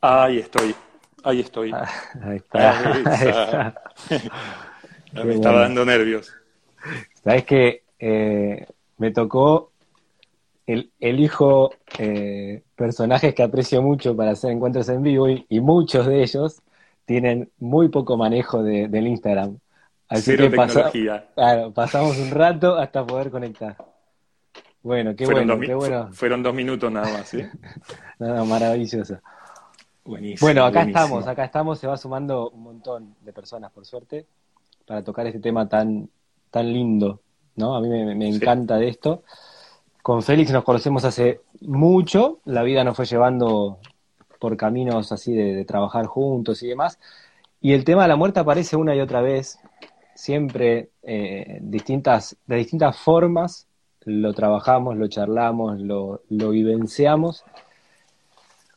Ahí estoy, ahí estoy. Ah, ahí está. Ahí está. Me estaba dando nervios. Sabes que eh, me tocó el, elijo eh, personajes que aprecio mucho para hacer encuentros en vivo y, y muchos de ellos tienen muy poco manejo de, del Instagram. Así Cero que pasa, claro, pasamos un rato hasta poder conectar. Bueno, qué fueron bueno, dos, qué bueno. Fueron dos minutos nada más, ¿sí? nada, maravilloso. Buenísimo. Bueno, acá buenísimo. estamos, acá estamos, se va sumando un montón de personas, por suerte, para tocar este tema tan, tan lindo, ¿no? A mí me, me encanta sí. de esto. Con Félix nos conocemos hace mucho, la vida nos fue llevando por caminos así de, de trabajar juntos y demás, y el tema de la muerte aparece una y otra vez, siempre eh, distintas, de distintas formas, lo trabajamos, lo charlamos, lo, lo vivenciamos.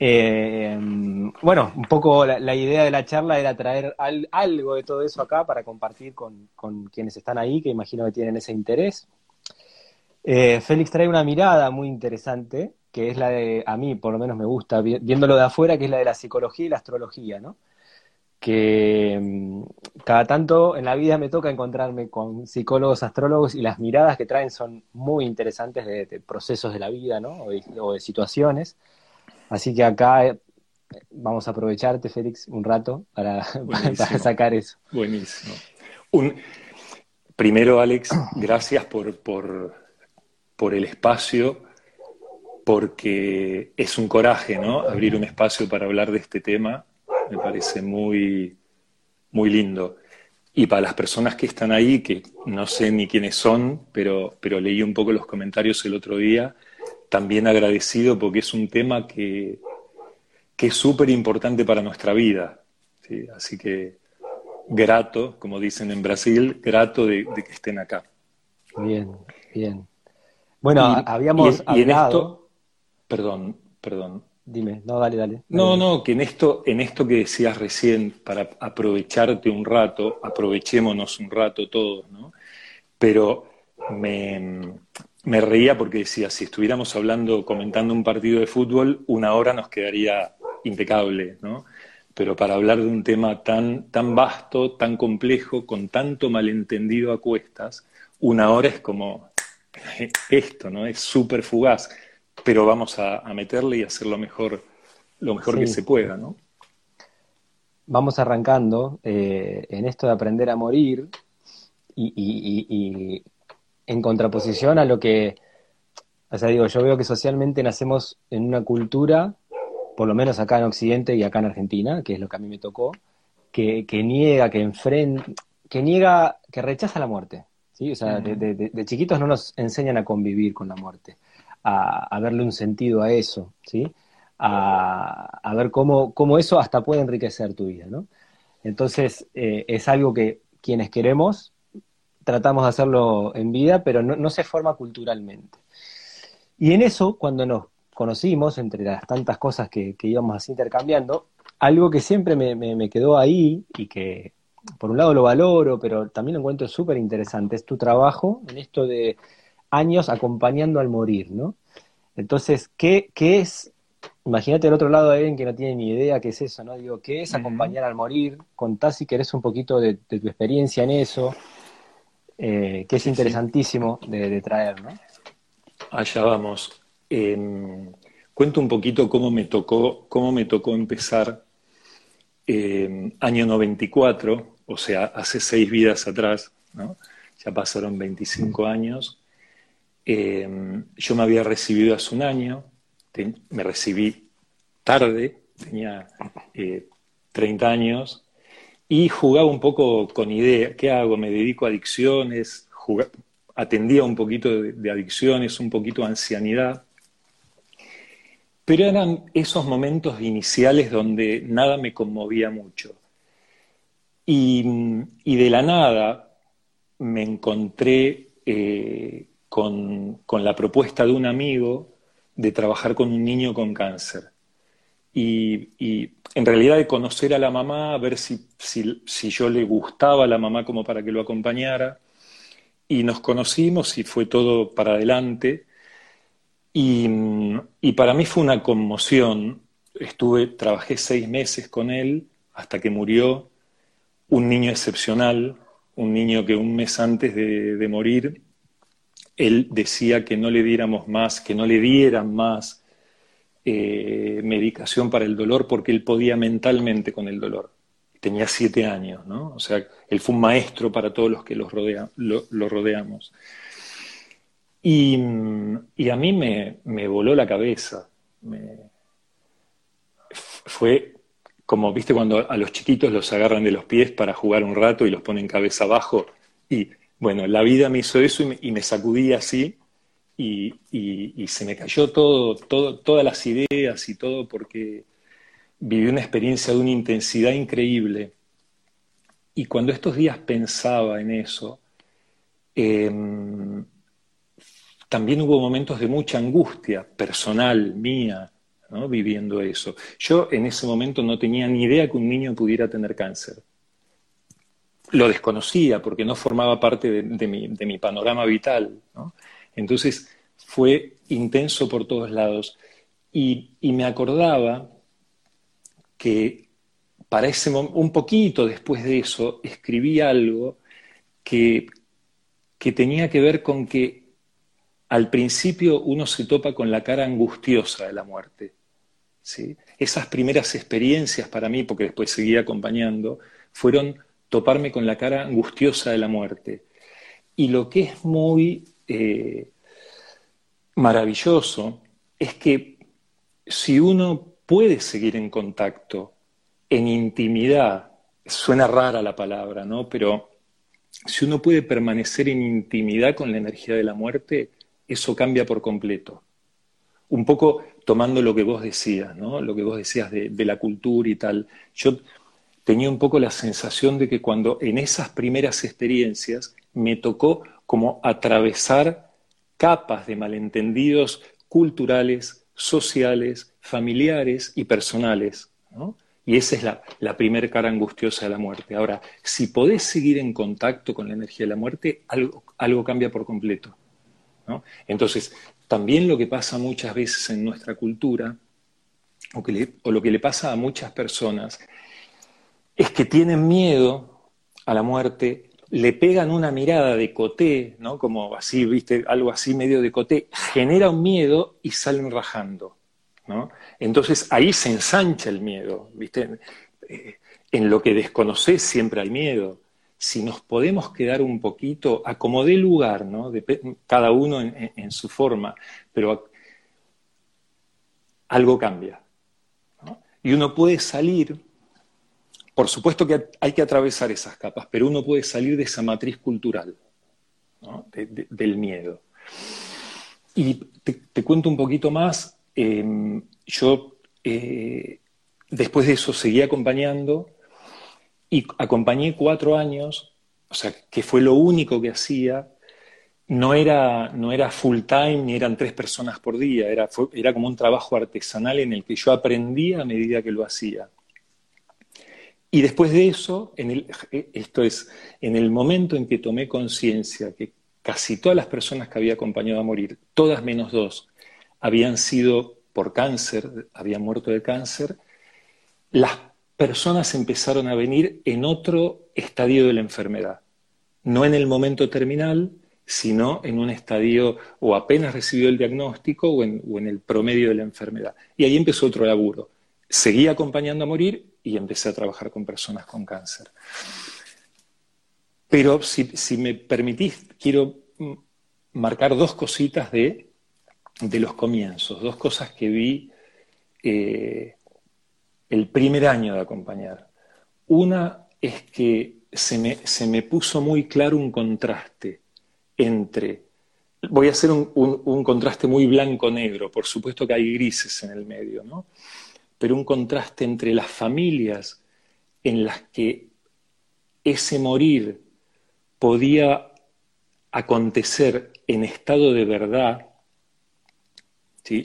Eh, bueno, un poco la, idea de la charla era traer al, algo de todo eso acá para compartir con, quienes están ahí, que imagino que tienen ese interés. Eh, Félix trae una mirada muy interesante, que es la de, a mí por lo menos me gusta, viéndolo de afuera, que es la de la psicología y la astrología, ¿no? que mm, cada tanto en la vida me toca encontrarme con psicólogos, astrólogos y las miradas que traen son muy interesantes de, procesos de la vida, ¿no? O de, situaciones. Así que acá eh, vamos a aprovecharte, Félix, un rato para, para sacar eso. Buenísimo. Un, primero, Alex, gracias por, por, por el espacio, porque es un coraje, ¿no? Abrir un espacio para hablar de este tema me parece muy, muy lindo. Y para las personas que están ahí, que no sé ni quiénes son, pero, pero leí un poco los comentarios el otro día, también agradecido porque es un tema que, que es súper importante para nuestra vida. ¿sí? Así que grato, como dicen en Brasil, grato de, de que estén acá. Bien, bien. Bueno, y, habíamos y, y hablado... en esto, perdón, perdón, Dime, no, dale, dale. dale. No, no, que en esto, en esto que decías recién, para aprovecharte un rato, aprovechémonos un rato todos, ¿no? Pero me, me reía porque decía, si estuviéramos hablando, comentando un partido de fútbol, una hora nos quedaría impecable, ¿no? Pero para hablar de un tema tan, tan vasto, tan complejo, con tanto malentendido a cuestas, una hora es como esto, ¿no? Es súper fugaz pero vamos a, a, meterle y hacer lo mejor, lo mejor sí. que se pueda, ¿no? Vamos arrancando eh, en esto de aprender a morir y, y, y, y, en contraposición a lo que, o sea, digo, yo veo que socialmente nacemos en una cultura, por lo menos acá en Occidente y acá en Argentina, que es lo que a mí me tocó, que, que niega, que enfrenta, que niega, que rechaza la muerte, ¿sí? O sea, uh -huh. de, de, de chiquitos no nos enseñan a convivir con la muerte a, a verle un sentido a eso, ¿sí? A, a, ver cómo, cómo eso hasta puede enriquecer tu vida, ¿no? Entonces, eh, es algo que quienes queremos tratamos de hacerlo en vida, pero no, no, se forma culturalmente. Y en eso, cuando nos conocimos, entre las tantas cosas que, que íbamos así intercambiando, algo que siempre me, me, me, quedó ahí y que por un lado lo valoro, pero también lo encuentro súper interesante, es tu trabajo en esto de años acompañando al morir, ¿no? Entonces, ¿qué, qué es? Imagínate del otro lado a alguien que no tiene ni idea qué es eso, ¿no? Digo, ¿qué es acompañar uh -huh. al morir? Contá si querés un poquito de, de tu experiencia en eso, eh, que es sí, interesantísimo sí. de, de, traer, ¿no? Allá vamos. Eh, cuento un poquito cómo me tocó, cómo me tocó empezar eh, año 94, o sea, hace seis vidas atrás, ¿no? Ya pasaron 25 años eh, yo me había recibido hace un año, te, me recibí tarde, tenía eh, 30 años, y jugaba un poco con idea, ¿qué hago? Me dedico a adicciones, atendía un poquito de, adicciones, un poquito de ancianidad, pero eran esos momentos iniciales donde nada me conmovía mucho. Y, y de la nada me encontré eh, con, con, la propuesta de un amigo de trabajar con un niño con cáncer. Y, en realidad de conocer a la mamá, a ver si, si, si, yo le gustaba a la mamá como para que lo acompañara. Y nos conocimos y fue todo para adelante. Y, y para mí fue una conmoción estuve, trabajé seis meses con él hasta que murió, un niño excepcional, un niño que un mes antes de, morir, él decía que no le diéramos más, que no le dieran más eh, medicación para el dolor porque él podía mentalmente con el dolor. Tenía siete años, ¿no? O sea, él fue un maestro para todos los que lo, rodeamos. Y, a mí me, me voló la cabeza. Me, fue como, viste, cuando a los chiquitos los agarran de los pies para jugar un rato y los ponen cabeza abajo. Y bueno, la vida me hizo eso y me, sacudí así y, se me cayó todo, todas las ideas y todo porque viví una experiencia de una intensidad increíble. Y cuando estos días pensaba en eso, em, también hubo momentos de mucha angustia personal mía, viviendo eso. Yo en ese momento no tenía ni idea que un niño pudiera tener cáncer. Lo desconocía porque no formaba parte de, mi, panorama vital. Entonces fue intenso por todos lados. Y, me acordaba que para ese un poquito después de eso escribí algo que, que tenía que ver con que al principio uno se topa con la cara angustiosa de la muerte. Esas primeras experiencias para mí, porque después seguí acompañando, fueron toparme con la cara angustiosa de la muerte. Y lo que es muy eh, maravilloso es que si uno puede seguir en contacto, en intimidad, suena rara la palabra, ¿no? Pero si uno puede permanecer en intimidad con la energía de la muerte, eso cambia por completo. Un poco tomando lo que vos decías, ¿no? Lo que vos decías de, la cultura y tal. Yo tenía un poco la sensación de que cuando en esas primeras experiencias me tocó como atravesar capas de malentendidos culturales, sociales, familiares y personales. ¿no? Y esa es la, la primera cara angustiosa de la muerte. Ahora, si podés seguir en contacto con la energía de la muerte, algo, cambia por completo. Entonces, también lo que pasa muchas veces en nuestra cultura, o, lo que le pasa a muchas personas, es que tienen miedo a la muerte, le pegan una mirada de coté, ¿no? Como así, viste, algo así medio de coté, genera un miedo y salen rajando, ¿no? Entonces ahí se ensancha el miedo, viste. Eh, en lo que desconoces siempre hay miedo si nos podemos quedar un poquito a como dé lugar, ¿no? cada uno en, su forma, pero algo cambia. Y uno puede salir, por supuesto que hay que atravesar esas capas, pero uno puede salir de esa matriz cultural, del miedo. Y te, cuento un poquito más, em, yo eh, después de eso seguí acompañando y acompañé cuatro años, o sea, que fue lo único que hacía. No era, no era full time ni eran tres personas por día, era, era como un trabajo artesanal en el que yo aprendía a medida que lo hacía. Y después de eso, en el, esto es, en el momento en que tomé conciencia que casi todas las personas que había acompañado a morir, todas menos dos, habían sido por cáncer, habían muerto de cáncer, las personas empezaron a venir en otro estadio de la enfermedad, no en el momento terminal, sino en un estadio o apenas recibió el diagnóstico o en, el promedio de la enfermedad. Y ahí empezó otro laburo. Seguí acompañando a morir y empecé a trabajar con personas con cáncer. Pero si, me permitís, quiero marcar dos cositas de, los comienzos, dos cosas que vi eh, el primer año de acompañar. Una es que se me, puso muy claro un contraste entre, voy a hacer un, contraste muy blanco-negro, por supuesto que hay grises en el medio, ¿no? Pero un contraste entre las familias en las que ese morir podía acontecer en estado de verdad,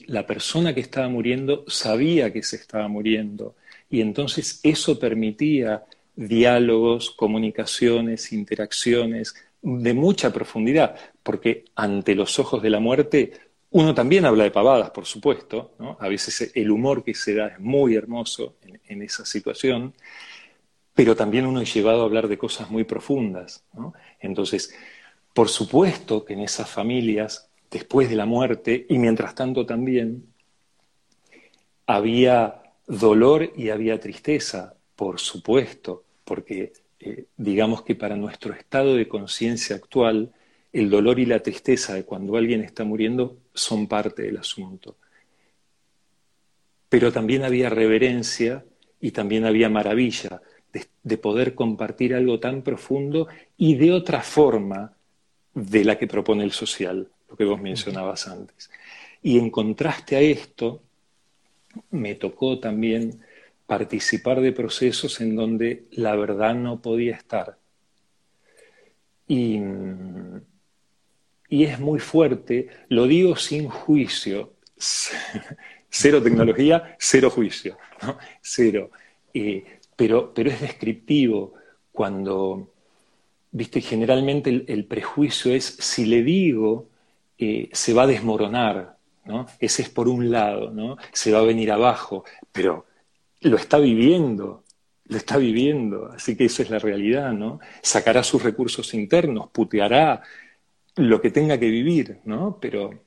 la persona que estaba muriendo sabía que se estaba muriendo y entonces eso permitía diálogos, comunicaciones, interacciones de mucha profundidad, porque ante los ojos de la muerte uno también habla de pavadas, por supuesto, a veces el humor que se da es muy hermoso en, esa situación, pero también uno es llevado a hablar de cosas muy profundas. Entonces, por supuesto que en esas familias, después de la muerte, y mientras tanto también, había dolor y había tristeza, por supuesto, porque eh, digamos que para nuestro estado de conciencia actual, el dolor y la tristeza de cuando alguien está muriendo son parte del asunto. Pero también había reverencia y también había maravilla de, poder compartir algo tan profundo y de otra forma de la que propone el social, lo que vos mencionabas antes. Y en contraste a esto, me tocó también participar de procesos en donde la verdad no podía estar. Y, y es muy fuerte, lo digo sin juicio, cero tecnología, cero juicio, cero. Eh, pero, es descriptivo cuando, viste, generalmente el, prejuicio es, si le digo, eh, se va a desmoronar, ¿no? Ese es por un lado, ¿no? Se va a venir abajo, pero lo está viviendo, lo está viviendo, así que eso es la realidad, ¿no? Sacará sus recursos internos, puteará lo que tenga que vivir, ¿no? Pero,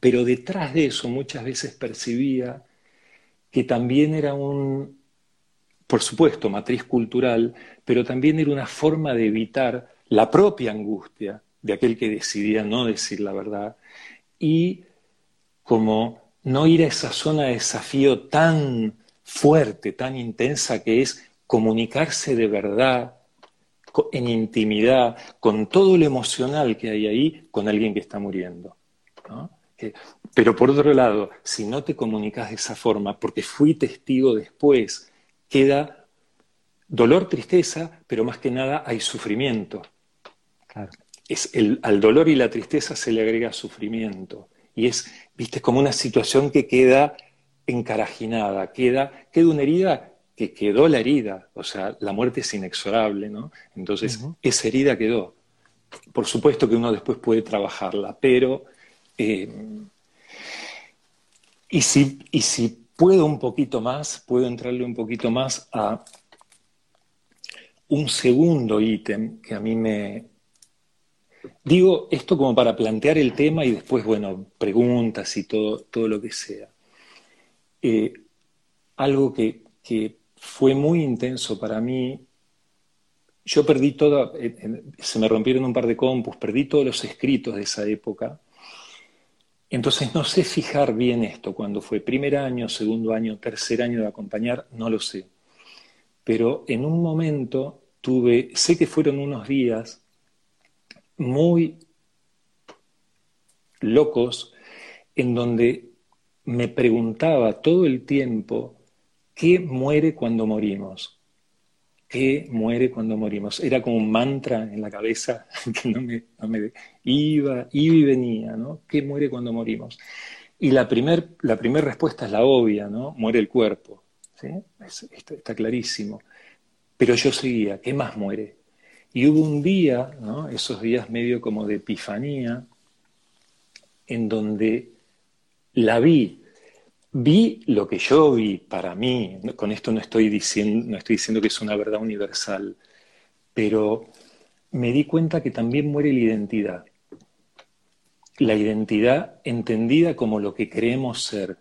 pero detrás de eso muchas veces percibía que también era un, por supuesto, matriz cultural, pero también era una forma de evitar la propia angustia de aquel que decidía no decir la verdad y como no ir a esa zona de desafío tan fuerte, tan intensa que es comunicarse de verdad, en intimidad, con todo lo emocional que hay ahí, con alguien que está muriendo. pero por otro lado, si no te comunicas de esa forma, porque fui testigo después, queda dolor, tristeza, pero más que nada hay sufrimiento. Es al dolor y la tristeza se le agrega sufrimiento. Y es, viste, como una situación que queda encarajinada, queda, queda una herida que quedó la herida, o sea, la muerte es inexorable, ¿no? Entonces, esa herida quedó. Por supuesto que uno después puede trabajarla, pero... Eh, y, si, y si puedo un poquito más, puedo entrarle un poquito más a un segundo ítem que a mí me... Digo esto como para plantear el tema y después, bueno, preguntas y todo, todo lo que sea. Eh, algo que, fue muy intenso para mí. Yo perdí todo, se me rompieron un par de compus, perdí todos los escritos de esa época. Entonces no sé fijar bien esto, cuando fue primer año, segundo año, tercer año de acompañar, no lo sé. Pero en un momento tuve, sé que fueron unos días muy locos en donde me preguntaba todo el tiempo, ¿qué muere cuando morimos? ¿Qué muere cuando morimos? Era como un mantra en la cabeza que no me, iba, iba y venía, ¿no? ¿Qué muere cuando morimos? Y la primera la primer respuesta es la obvia, ¿no? Muere el cuerpo, ¿sí? está, está, clarísimo. Pero yo seguía, ¿qué más muere? Y hubo un día, ¿no? Esos días medio como de epifanía, en donde la vi. Vi lo que yo vi para mí. Con esto no estoy diciendo, que es una verdad universal, pero me di cuenta que también muere la identidad. La identidad entendida como lo que creemos ser.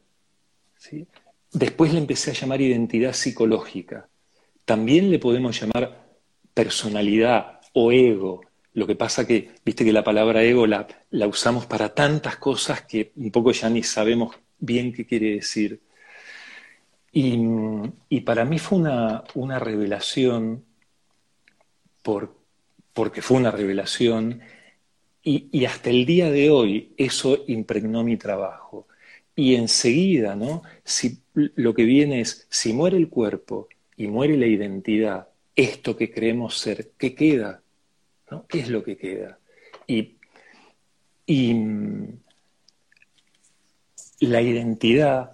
Después le empecé a llamar identidad psicológica. También le podemos llamar personalidad o ego. Lo que pasa que, viste que la palabra ego la usamos para tantas cosas que un poco ya ni sabemos bien qué quiere decir. Y, para mí fue una, una revelación, por, porque fue una revelación, y, y, hasta el día de hoy eso impregnó mi trabajo. Y enseguida, ¿no? Si lo que viene es, si muere el cuerpo y muere la identidad, esto que creemos ser, ¿qué queda? ¿Qué es lo que queda? Y, y la identidad,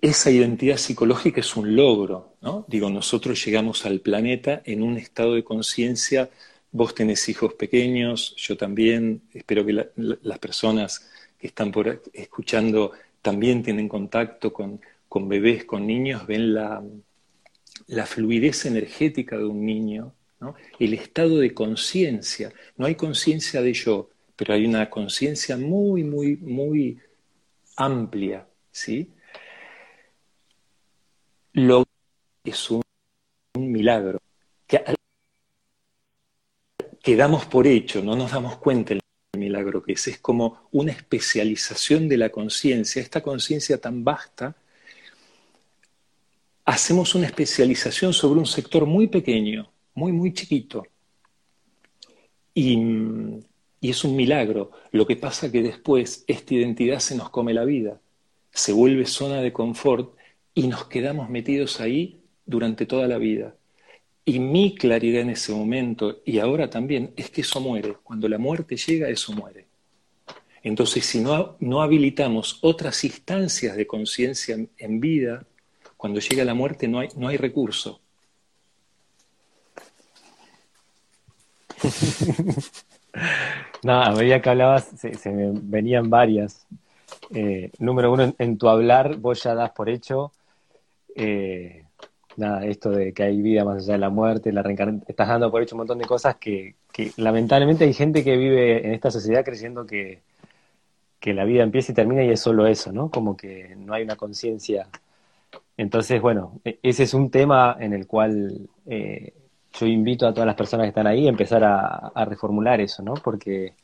esa identidad psicológica es un logro, ¿no? Digo, nosotros llegamos al planeta en un estado de conciencia, vos tenés hijos pequeños, yo también, espero que las personas están por escuchando también tienen contacto con, con bebés, con niños, ven la, la fluidez energética de un niño, el estado de conciencia. No hay conciencia de yo, pero hay una conciencia muy, muy, muy amplia, ¿sí? Lo es un, milagro que, que por hecho, no nos damos cuenta del milagro que es. Es como una especialización de la conciencia, esta conciencia tan vasta. Hacemos una especialización sobre un sector muy pequeño, muy, muy chiquito. Y, y es un milagro. Lo que pasa que después esta identidad se nos come la vida, se vuelve zona de confort y nos quedamos metidos ahí durante toda la vida. Y mi claridad en ese momento, y ahora también, es que eso muere. Cuando la muerte llega, eso muere. Entonces, si no, no habilitamos otras instancias de conciencia en, vida, cuando llega la muerte no hay, no hay recurso. no, a medida que hablabas se, me venían varias. Eh, número uno, en, tu hablar vos ya das por hecho eh, nada, esto de que hay vida más allá de la muerte, la reencarnación, estás dando por hecho un montón de cosas que, lamentablemente hay gente que vive en esta sociedad creyendo que, que la vida empieza y termina y es solo eso, ¿no? Como que no hay una conciencia. Entonces, bueno, e, ese es un tema en el cual eh, yo invito a todas las personas que están ahí a empezar a, reformular eso, ¿no? Porque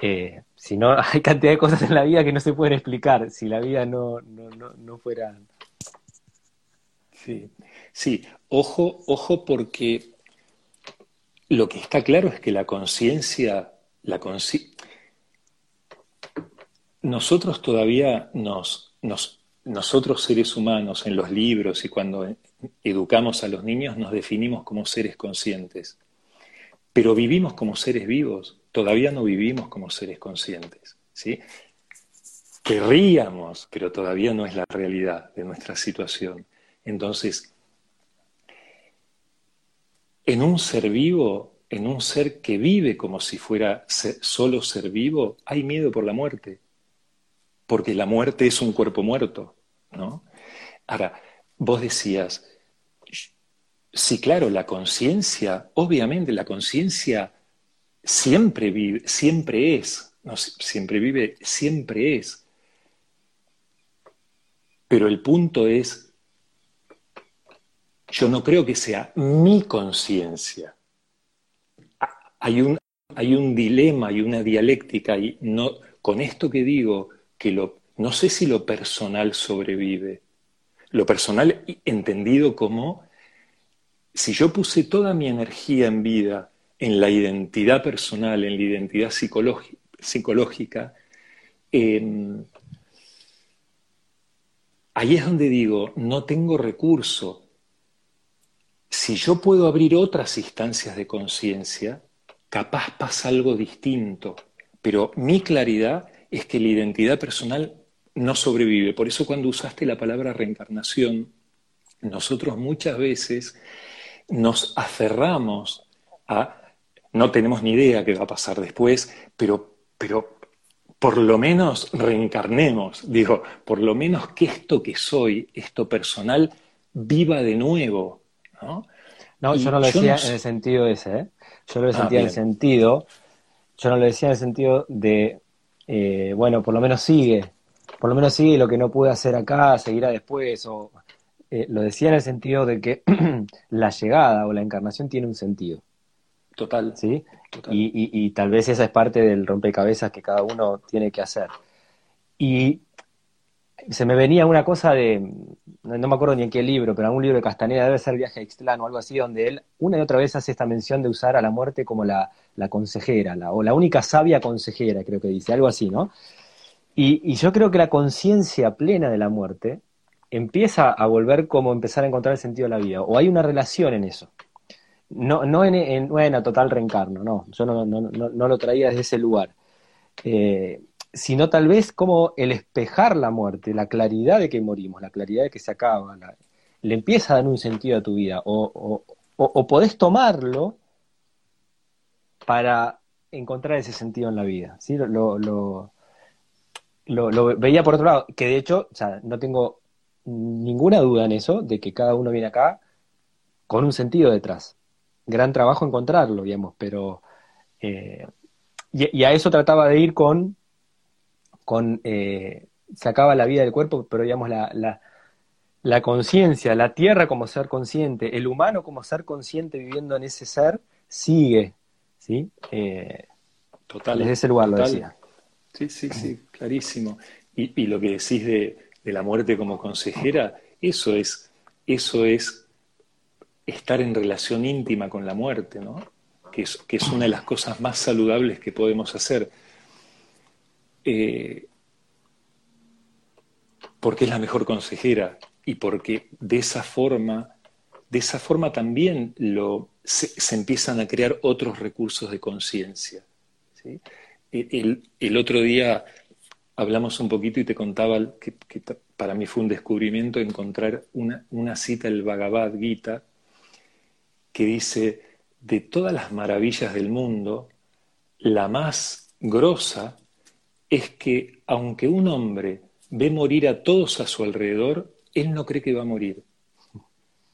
eh, si no, hay cantidad de cosas en la vida que no se pueden explicar. Si la vida no, no, no, no fuera Sí, sí, ojo, ojo porque lo que está claro es que la conciencia, la nosotros todavía nos, nos, nosotros seres humanos en los libros y cuando educamos a los niños nos definimos como seres conscientes, pero vivimos como seres vivos, todavía no vivimos como seres conscientes, ¿sí? Querríamos, pero todavía no es la realidad de nuestra situación. Entonces, en un ser vivo, en un ser que vive como si fuera solo ser vivo, hay miedo por la muerte, porque la muerte es un cuerpo muerto, ¿no? Ahora, vos decías, sí, claro, la conciencia, obviamente la conciencia siempre vive, siempre es, no siempre vive, siempre es. Pero el punto es yo no creo que sea mi conciencia. Hay un, hay un dilema y una dialéctica y no, con esto que digo, que lo, no sé si lo personal sobrevive. Lo personal entendido como si yo puse toda mi energía en vida en la identidad personal, en la identidad psicológica, em, ahí es donde digo, no tengo recurso si yo puedo abrir otras instancias de conciencia, capaz pasa algo distinto. Pero mi claridad es que la identidad personal no sobrevive. Por eso cuando usaste la palabra reencarnación, nosotros muchas veces nos aferramos a, no tenemos ni idea qué va a pasar después, pero, pero por lo menos reencarnemos, digo, por lo menos que esto que soy, esto personal, viva de nuevo, ¿no? yo no lo decía en el sentido ese, ¿eh? Yo lo decía ah, en el sentido, yo no lo decía en el sentido de, eh, bueno, por lo menos sigue, por lo menos sigue lo que no pude hacer acá, seguirá después, o eh, lo decía en el sentido de que la llegada o la encarnación tiene un sentido. Total. ¿Sí? y, tal vez esa es parte del rompecabezas que cada uno tiene que hacer. Y se me venía una cosa de, no me acuerdo ni en qué libro, pero algún libro de Castaneda, debe ser Viaje a Ixtlán o algo así, donde él una y otra vez hace esta mención de usar a la muerte como la, consejera, o la única sabia consejera, creo que dice, algo así, ¿no? Y, yo creo que la conciencia plena de la muerte empieza a volver como empezar a encontrar el sentido de la vida, o hay una relación en eso. No, no en, en total reencarno, no, yo no, no, no, lo traía desde ese lugar. Eh, sino tal vez como el espejar la muerte, la claridad de que morimos, la claridad de que se acaba, le empieza a dar un sentido a tu vida, o, o, podés tomarlo para encontrar ese sentido en la vida. ¿sí? Lo, lo, veía por otro lado, que de hecho, o sea, no tengo ninguna duda en eso, de que cada uno viene acá con un sentido detrás. Gran trabajo encontrarlo, digamos, pero... Eh, y, a eso trataba de ir con... con eh, se acaba la vida del cuerpo, pero digamos, la, la, la conciencia, la tierra como ser consciente, el humano como ser consciente viviendo en ese ser, sigue, ¿sí? Eh, total. Desde ese lugar lo decía. Sí, sí, sí, clarísimo. Y, lo que decís de, la muerte como consejera, eso es, eso es estar en relación íntima con la muerte, ¿no? Que es, que es una de las cosas más saludables que podemos hacer. Eh, porque es la mejor consejera y porque de esa forma, de esa forma también lo, se, empiezan a crear otros recursos de conciencia. ¿sí? El, el, otro día hablamos un poquito y te contaba que, para mí fue un descubrimiento encontrar una, cita del Bhagavad Gita que dice, de todas las maravillas del mundo, la más grosa es que aunque un hombre ve morir a todos a su alrededor, él no cree que va a morir.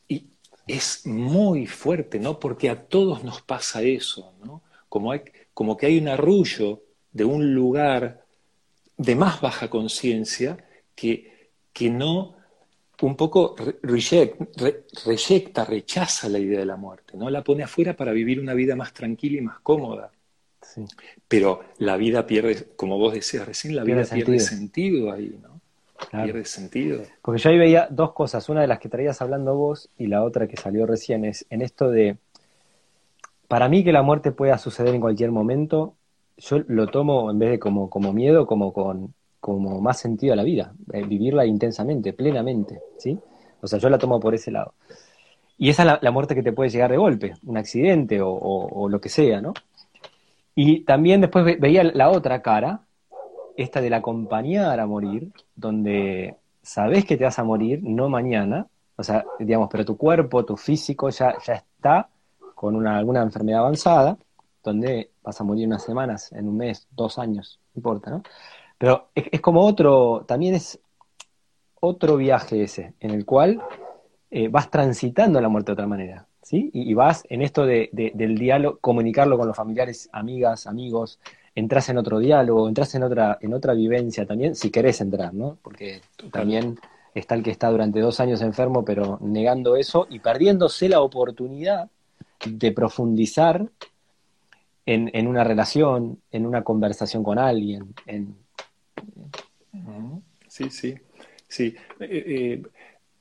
Y es muy fuerte, ¿no? Porque a todos nos pasa eso, ¿no? Como, hay, como que hay un arrullo de un lugar de más baja conciencia que, que no un poco reyecta, rechaza la idea de la muerte, ¿no? La pone afuera para vivir una vida más tranquila y más cómoda. Pero la vida pierde, como vos decías recién, la vida pierde sentido ahí, ¿no? Pierde sentido. Porque yo ahí veía dos cosas, una de las que traías hablando vos y la otra que salió recién, es en esto de, para mí que la muerte pueda suceder en cualquier momento, yo lo tomo en vez de como, como miedo, como con como más sentido a la vida, eh, vivirla intensamente, plenamente, ¿sí? O sea, yo la tomo por ese lado. Y esa es la, muerte que te puede llegar de golpe, un accidente o, lo que sea, ¿no? Y también después veía la otra cara, esta del acompañar a morir, donde sabes que te vas a morir, no mañana, o sea, digamos, pero tu cuerpo, tu físico ya, ya está con una, alguna enfermedad avanzada, donde vas a morir unas semanas, en un mes, dos años, no importa, ¿no? Pero es, como otro, también es otro viaje ese, en el cual eh, vas transitando la muerte de otra manera, ¿sí? Y, vas en esto de, del diálogo, comunicarlo con los familiares, amigas, amigos, entras en otro diálogo, entras en otra, en otra vivencia también, si querés entrar, ¿no? Porque también está el que está durante dos años enfermo, pero negando eso y perdiéndose la oportunidad de profundizar en, en una relación, en una conversación con alguien, en... Sí, sí, sí. Eh,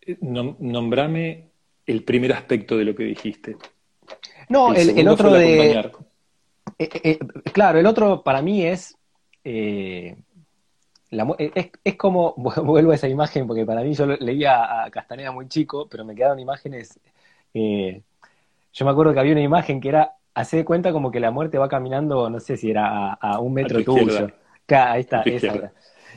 eh, nombrame el primer aspecto de lo que dijiste. No, el, otro de... Eh, claro, el otro para mí es, es, como, vuelvo a esa imagen, porque para mí yo leía a Castaneda muy chico, pero me quedaron imágenes, yo me acuerdo que había una imagen que era, hace de cuenta como que la muerte va caminando, no sé si era a, un metro tuyo. ahí está, esa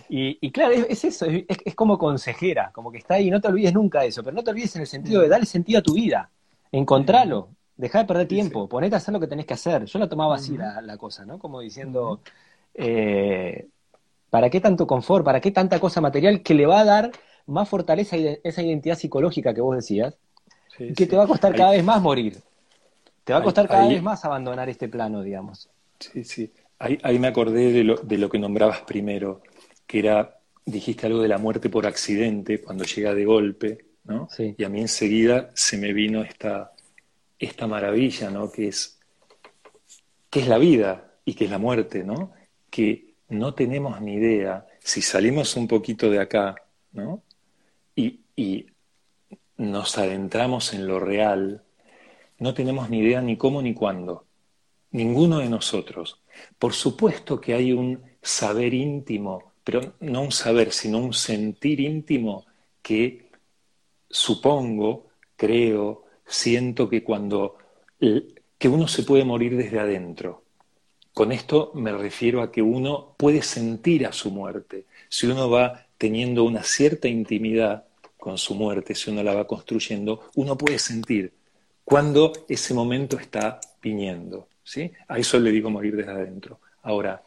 y, claro, es, eso, es, como consejera, como que está ahí, no te olvides nunca de eso, pero no te olvides en el sentido de darle sentido a tu vida, encontralo, Deja de perder tiempo, ponete a hacer lo que tenés que hacer. Yo la tomaba así la, cosa, ¿no? Como diciendo, eh, ¿para qué tanto confort? ¿Para qué tanta cosa material que le va a dar más fortaleza a esa identidad psicológica que vos decías? que te va a costar cada vez más morir. Te va a costar cada vez más abandonar este plano, digamos. Sí, sí. Ahí, me acordé de lo, de lo que nombrabas primero, que era, dijiste algo de la muerte por accidente, cuando llega de golpe, ¿no? Sí. Y a mí enseguida se me vino esta, esta maravilla, ¿no? Que es, que es la vida y que es la muerte, ¿no? Que no tenemos ni idea, si salimos un poquito de acá, ¿no? Y, y nos adentramos en lo real, no tenemos ni idea ni cómo ni cuándo. Ninguno de nosotros. Por supuesto que hay un saber íntimo, pero no un saber, sino un sentir íntimo que supongo, creo, siento que cuando que uno se puede morir desde adentro. Con esto me refiero a que uno puede sentir a su muerte. Si uno va teniendo una cierta intimidad con su muerte, si uno la va construyendo, uno puede sentir cuando ese momento está viniendo. ¿sí? A eso le digo morir desde adentro. Ahora,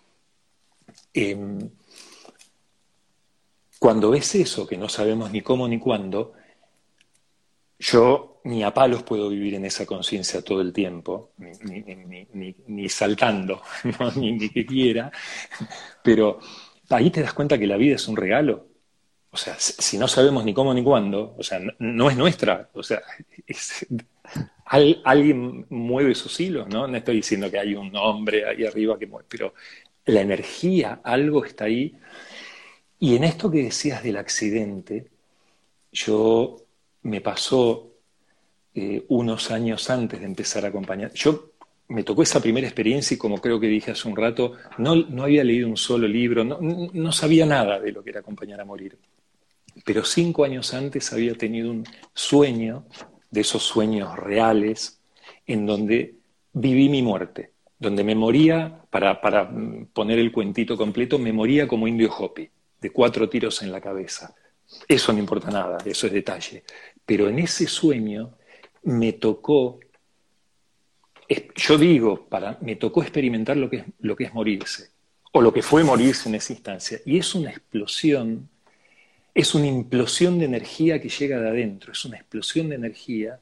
em, cuando ves eso, que no sabemos ni cómo ni cuándo, yo ni a palos puedo vivir en esa conciencia todo el tiempo, ni, saltando, ni, que quiera, pero ahí te das cuenta que la vida es un regalo. O sea, si no sabemos ni cómo ni cuándo, o sea, no, es nuestra, o sea, alguien mueve esos hilos, ¿no? No estoy diciendo que hay un hombre ahí arriba que mueve, pero la energía, algo está ahí. Y en esto que decías del accidente, yo me pasó eh, unos años antes de empezar a acompañar. Yo me tocó esa primera experiencia y como creo que dije hace un rato, no, no había leído un solo libro, no, no, sabía nada de lo que era acompañar a morir. Pero cinco años antes había tenido un sueño, de esos sueños reales, en donde viví mi muerte, donde me moría, para, para poner el cuentito completo, me moría como indio Hopi, de cuatro tiros en la cabeza. Eso no importa nada, eso es detalle. Pero en ese sueño me tocó, yo digo, para, me tocó experimentar lo que, es, lo que es morirse, o lo que fue morirse en esa instancia. Y es una explosión, es una implosión de energía que llega de adentro, es una explosión de energía.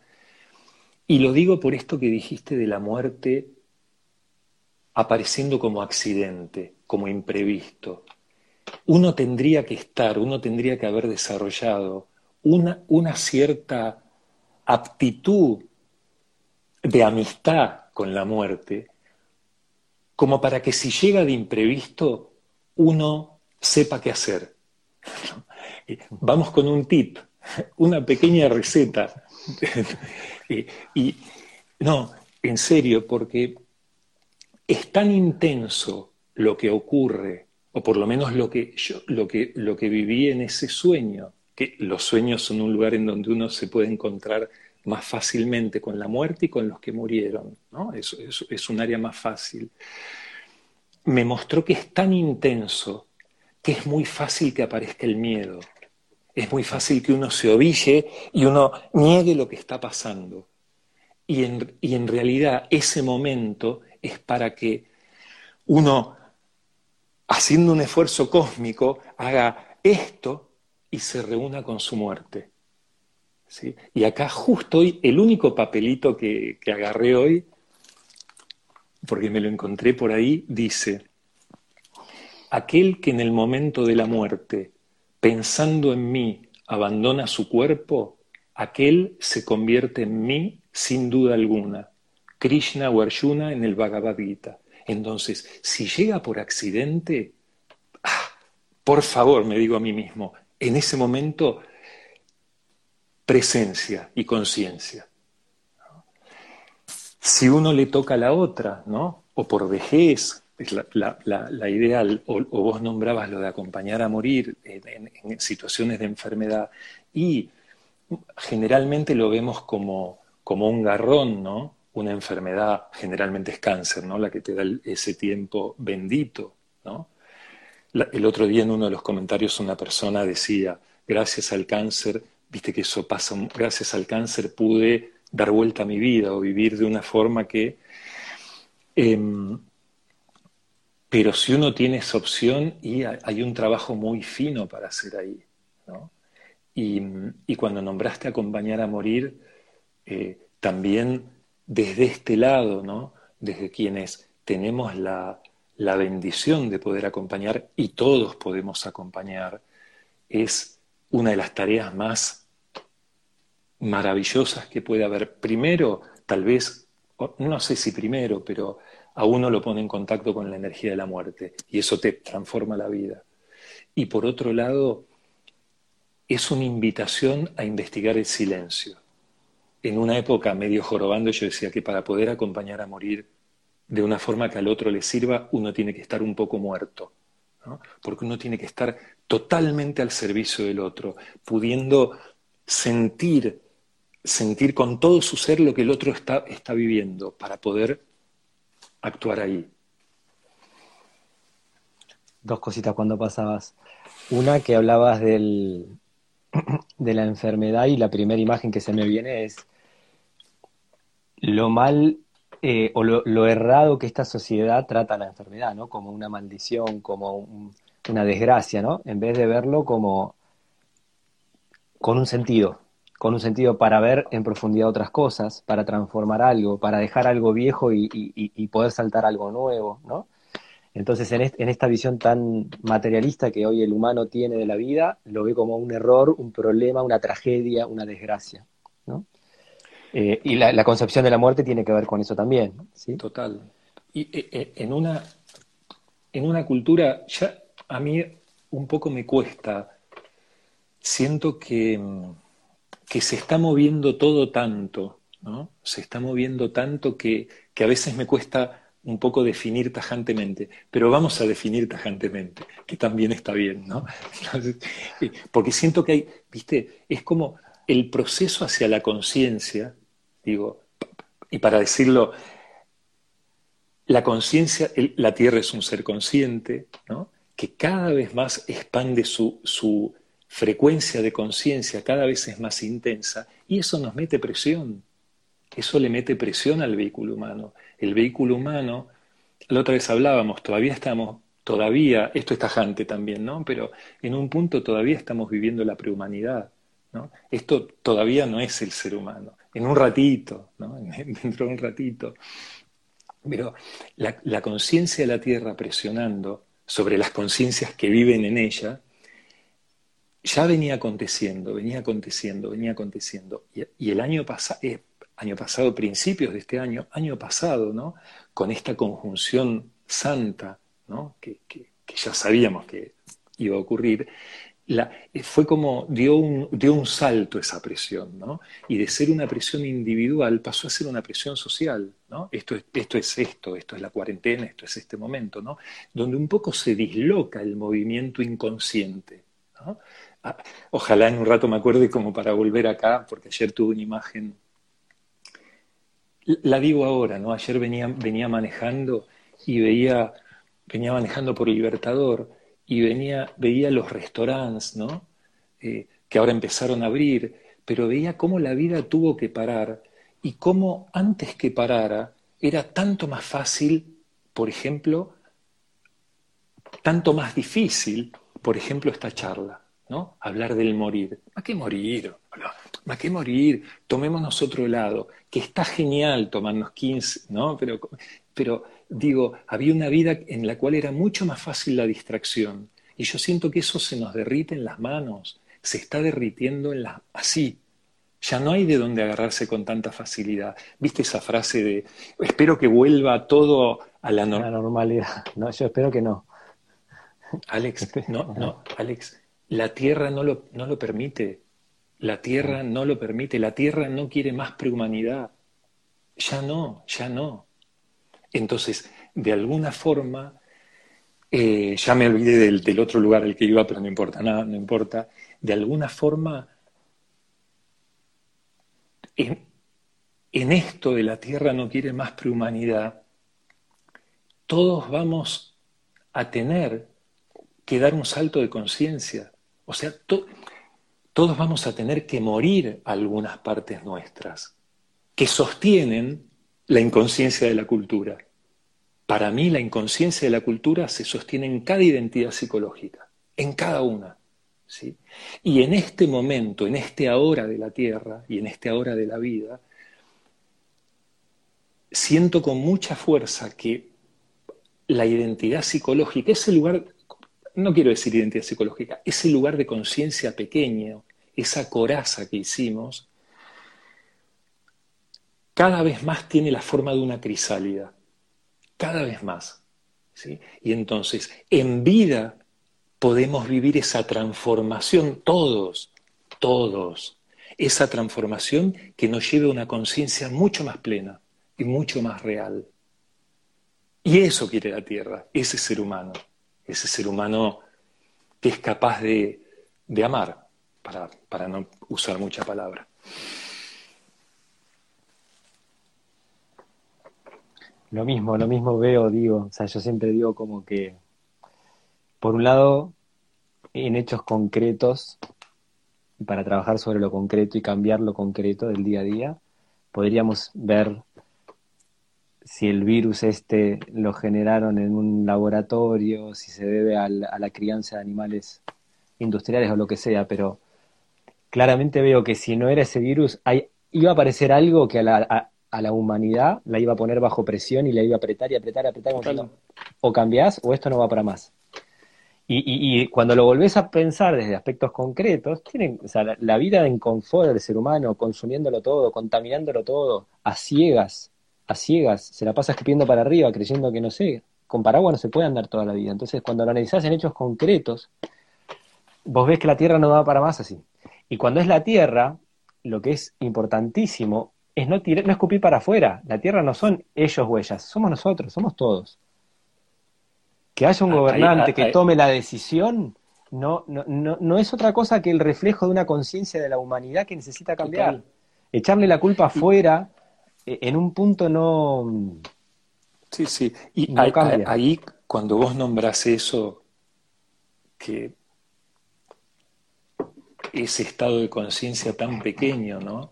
Y lo digo por esto que dijiste de la muerte apareciendo como accidente, como imprevisto. Uno tendría que estar, uno tendría que haber desarrollado una, cierta aptitud de amistad con la muerte, como para que si llega de imprevisto, uno sepa qué hacer. Vamos con un tip, una pequeña receta. y, no, en serio, porque es tan intenso lo que ocurre, o por lo menos lo que, yo, lo que, lo que viví en ese sueño, que los sueños son un lugar en donde uno se puede encontrar más fácilmente con la muerte y con los que murieron, ¿no? Es, es, un área más fácil. Me mostró que es tan intenso que es muy fácil que aparezca el miedo. Es muy fácil que uno se oville y uno niegue lo que está pasando. Y en, y en realidad ese momento es para que uno, haciendo un esfuerzo cósmico, haga esto y se reúna con su muerte. ¿sí? Y acá justo hoy, el único papelito que, que agarré hoy, porque me lo encontré por ahí, dice, aquel que en el momento de la muerte, pensando en mí, abandona su cuerpo, aquel se convierte en mí sin duda alguna. Krishna o Arjuna en el Bhagavad Gita. Entonces, si llega por accidente, ah, por favor, me digo a mí mismo, en ese momento presencia y conciencia. Si uno le toca a la otra, ¿no? O por vejez, la, la, o, vos nombrabas lo de acompañar a morir en, en, situaciones de enfermedad, y generalmente lo vemos como, como un garrón, ¿no? Una enfermedad, generalmente es cáncer, ¿no? La que te da ese tiempo bendito, ¿no? el otro día en uno de los comentarios una persona decía, gracias al cáncer, viste que eso pasa, gracias al cáncer pude dar vuelta a mi vida o vivir de una forma que... Em, pero si uno tiene esa opción y hay un trabajo muy fino para hacer ahí. ¿no? Y, cuando nombraste acompañar a morir, eh, también desde este lado, ¿no? desde quienes tenemos la, la bendición de poder acompañar, y todos podemos acompañar, es una de las tareas más maravillosas que puede haber. Primero, tal vez, no sé si primero, pero a uno lo pone en contacto con la energía de la muerte y eso te transforma la vida. Y por otro lado, es una invitación a investigar el silencio. En una época medio jorobando yo decía que para poder acompañar a morir de una forma que al otro le sirva, uno tiene que estar un poco muerto, porque uno tiene que estar totalmente al servicio del otro, pudiendo sentir, sentir con todo su ser lo que el otro está, está viviendo para poder actuar ahí. Dos cositas cuando pasabas. Una que hablabas del, de la enfermedad y la primera imagen que se me viene es lo mal eh, o lo, errado que esta sociedad trata la enfermedad, ¿no? Como una maldición, como una desgracia, ¿no? En vez de verlo como con un sentido, con un sentido para ver en profundidad otras cosas, para transformar algo, para dejar algo viejo y, poder saltar algo nuevo, ¿no? Entonces, en, esta visión tan materialista que hoy el humano tiene de la vida, lo ve como un error, un problema, una tragedia, una desgracia, ¿no? Eh, y la, concepción de la muerte tiene que ver con eso también, ¿sí? Total. Y eh, eh, en una, en una cultura, ya a mí un poco me cuesta, siento que que se está moviendo todo tanto, ¿no? Se está moviendo tanto que, a veces me cuesta un poco definir tajantemente, pero vamos a definir tajantemente, que también está bien, ¿no? Eh, porque siento que hay, viste, es como el proceso hacia la conciencia, digo, y para decirlo, la conciencia, la Tierra es un ser consciente, ¿no? que cada vez más expande su, su, frecuencia de conciencia cada vez es más intensa y eso nos mete presión. Eso le mete presión al vehículo humano. El vehículo humano, la otra vez hablábamos, todavía estamos, todavía, esto es tajante también, ¿no? Pero en un punto todavía estamos viviendo la prehumanidad, ¿no? Esto todavía no es el ser humano. En un ratito, ¿no? Dentro de un ratito. Pero la, la conciencia de la Tierra presionando sobre las conciencias que viven en ella, ya venía aconteciendo, venía aconteciendo, venía aconteciendo. Y, el año, eh, año pasado, principios de este año, año pasado, ¿no? Con esta conjunción santa, ¿no? Que, ya sabíamos que iba a ocurrir, la, eh, fue como dio un, dio un salto esa presión, ¿no? Y de ser una presión individual pasó a ser una presión social, ¿no? Esto es, esto es esto, esto es la cuarentena, esto es este momento, ¿no? Donde un poco se disloca el movimiento inconsciente. Ojalá en un rato me acuerde como para volver acá, porque ayer tuve una imagen. La digo ahora, ¿no? Ayer venía, venía manejando y veía, venía manejando por Libertador y venía, veía los restaurantes, ¿no? Eh, que ahora empezaron a abrir, pero veía cómo la vida tuvo que parar y cómo antes que parara era tanto más fácil, por ejemplo, tanto más difícil, por ejemplo, esta charla. ¿No? Hablar del morir. ¿A qué morir? ¿A qué morir? Tomémonos otro lado, que está genial tomarnos 15, ¿no? Pero, pero digo, había una vida en la cual era mucho más fácil la distracción. Y yo siento que eso se nos derrite en las manos, se está derritiendo en la, así. Ya no hay de dónde agarrarse con tanta facilidad. ¿Viste esa frase de espero que vuelva todo a la, la normalidad? No, yo espero que no. Alex, no, no, Alex, la tierra no lo, no lo permite. La tierra no lo permite. La tierra no quiere más prehumanidad. Ya no, ya no. Entonces, de alguna forma, eh, ya me olvidé del, otro lugar al que iba, pero no importa nada, no importa. De alguna forma, en, en esto de la tierra no quiere más prehumanidad, todos vamos a tener que dar un salto de conciencia. O sea, todos vamos a tener que morir algunas partes nuestras que sostienen la inconsciencia de la cultura. Para mí la inconsciencia de la cultura se sostiene en cada identidad psicológica, en cada una. ¿sí? Y en este momento, en este ahora de la Tierra y en este ahora de la vida, siento con mucha fuerza que la identidad psicológica, ese lugar no quiero decir identidad psicológica, ese lugar de conciencia pequeño, esa coraza que hicimos, cada vez más tiene la forma de una crisálida, cada vez más. ¿sí? Y entonces, en vida podemos vivir esa transformación todos, todos, esa transformación que nos lleve a una conciencia mucho más plena y mucho más real. Y eso quiere la Tierra, ese ser humano ese ser humano que es capaz de, amar, para, para no usar mucha palabra. Lo mismo, lo mismo veo, digo, o sea, yo siempre digo como que, por un lado, en hechos concretos, para trabajar sobre lo concreto y cambiar lo concreto del día a día, podríamos ver si el virus este lo generaron en un laboratorio, si se debe a la crianza de animales industriales o lo que sea, pero claramente veo que si no era ese virus, hay, iba a aparecer algo que a la, a, la, humanidad la iba a poner bajo presión y la iba a apretar y apretar y apretar, o cambiás o esto no va para más. Y, y, cuando lo volvés a pensar desde aspectos concretos, tienen, o sea, la, vida en confort del ser humano, consumiéndolo todo, contaminándolo todo, a ciegas, a ciegas, se la pasa escupiendo para arriba, creyendo que no sé, con paraguas no se puede andar toda la vida. Entonces, cuando lo analizás en hechos concretos, vos ves que la Tierra no va para más así. Y cuando es la Tierra, lo que es importantísimo es no, no escupir para afuera. La Tierra no son ellos o ellas, somos nosotros, somos todos. Que haya un ah, gobernante que tome la decisión no, no, no, no, es otra cosa que el reflejo de una conciencia de la humanidad que necesita cambiar. Echarle la culpa afuera en un punto no... Sí, sí. Y ahí, cuando vos nombras eso, que ese estado de conciencia tan pequeño, ¿no?